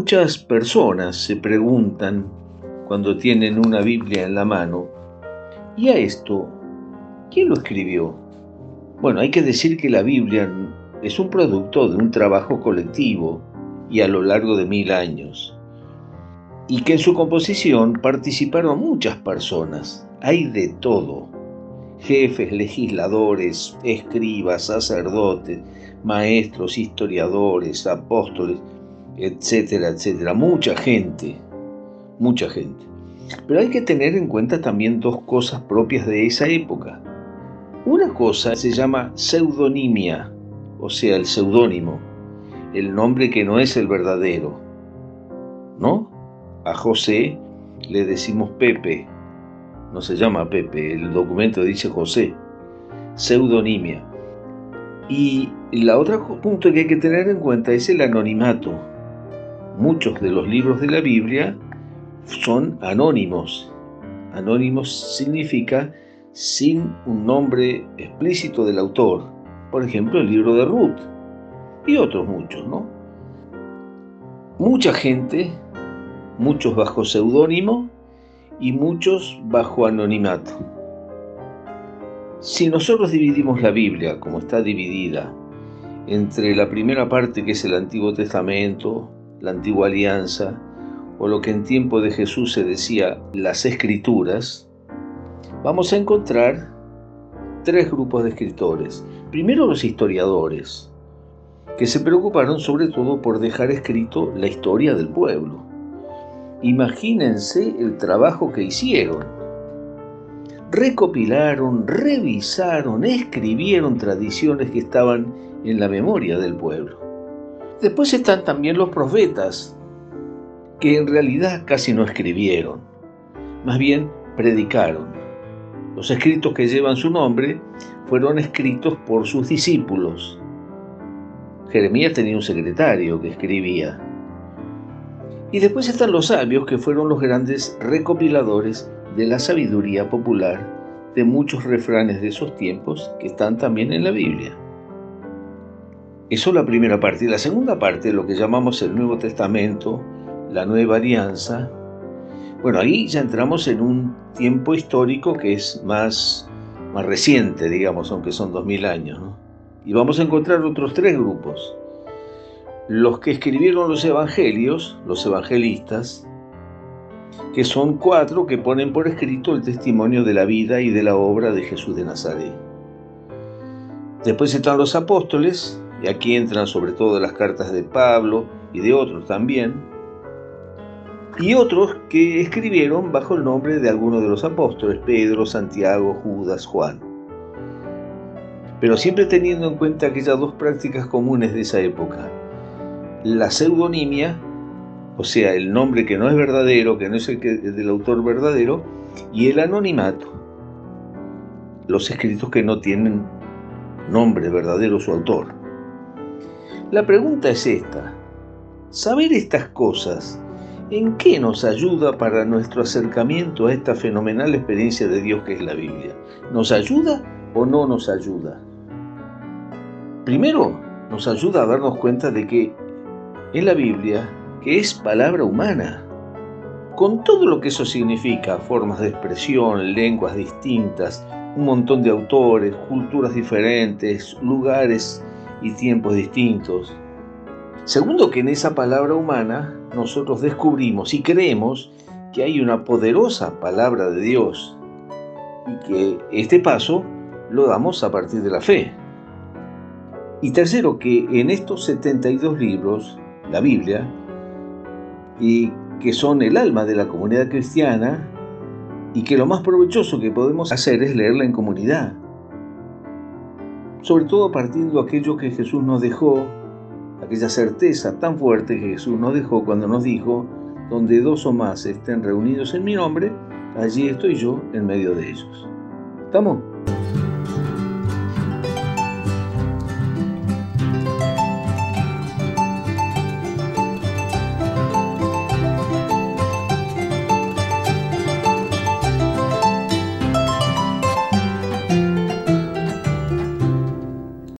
Muchas personas se preguntan cuando tienen una Biblia en la mano, ¿y a esto quién lo escribió? Bueno, hay que decir que la Biblia es un producto de un trabajo colectivo y a lo largo de mil años, y que en su composición participaron muchas personas, hay de todo, jefes, legisladores, escribas, sacerdotes, maestros, historiadores, apóstoles, etcétera, etcétera. Mucha gente, mucha gente. Pero hay que tener en cuenta también dos cosas propias de esa época. Una cosa se llama pseudonimia, o sea, el seudónimo, el nombre que no es el verdadero. ¿No? A José le decimos Pepe, no se llama Pepe, el documento dice José. Pseudonimia. Y la otra punto que hay que tener en cuenta es el anonimato muchos de los libros de la Biblia son anónimos. Anónimos significa sin un nombre explícito del autor. Por ejemplo, el libro de Ruth y otros muchos, ¿no? Mucha gente, muchos bajo seudónimo y muchos bajo anonimato. Si nosotros dividimos la Biblia como está dividida entre la primera parte que es el Antiguo Testamento, la antigua alianza, o lo que en tiempo de Jesús se decía las escrituras, vamos a encontrar tres grupos de escritores. Primero los historiadores, que se preocuparon sobre todo por dejar escrito la historia del pueblo. Imagínense el trabajo que hicieron. Recopilaron, revisaron, escribieron tradiciones que estaban en la memoria del pueblo. Después están también los profetas, que en realidad casi no escribieron, más bien predicaron. Los escritos que llevan su nombre fueron escritos por sus discípulos. Jeremías tenía un secretario que escribía. Y después están los sabios, que fueron los grandes recopiladores de la sabiduría popular de muchos refranes de esos tiempos que están también en la Biblia. Eso es la primera parte. La segunda parte, lo que llamamos el Nuevo Testamento, la Nueva Alianza, bueno, ahí ya entramos en un tiempo histórico que es más, más reciente, digamos, aunque son dos mil años. Y vamos a encontrar otros tres grupos. Los que escribieron los evangelios, los evangelistas, que son cuatro que ponen por escrito el testimonio de la vida y de la obra de Jesús de Nazaret. Después están los apóstoles, y aquí entran sobre todo las cartas de Pablo y de otros también, y otros que escribieron bajo el nombre de algunos de los apóstoles, Pedro, Santiago, Judas, Juan. Pero siempre teniendo en cuenta aquellas dos prácticas comunes de esa época, la pseudonimia, o sea, el nombre que no es verdadero, que no es el, el del autor verdadero, y el anonimato, los escritos que no tienen nombre verdadero su autor. La pregunta es esta. Saber estas cosas, ¿en qué nos ayuda para nuestro acercamiento a esta fenomenal experiencia de Dios que es la Biblia? ¿Nos ayuda o no nos ayuda? Primero, nos ayuda a darnos cuenta de que en la Biblia, que es palabra humana, con todo lo que eso significa, formas de expresión, lenguas distintas, un montón de autores, culturas diferentes, lugares y tiempos distintos. Segundo, que en esa palabra humana nosotros descubrimos y creemos que hay una poderosa palabra de Dios y que este paso lo damos a partir de la fe. Y tercero, que en estos 72 libros, la Biblia, y que son el alma de la comunidad cristiana, y que lo más provechoso que podemos hacer es leerla en comunidad sobre todo partiendo de aquello que Jesús nos dejó aquella certeza tan fuerte que Jesús nos dejó cuando nos dijo, donde dos o más estén reunidos en mi nombre, allí estoy yo en medio de ellos. ¿Estamos?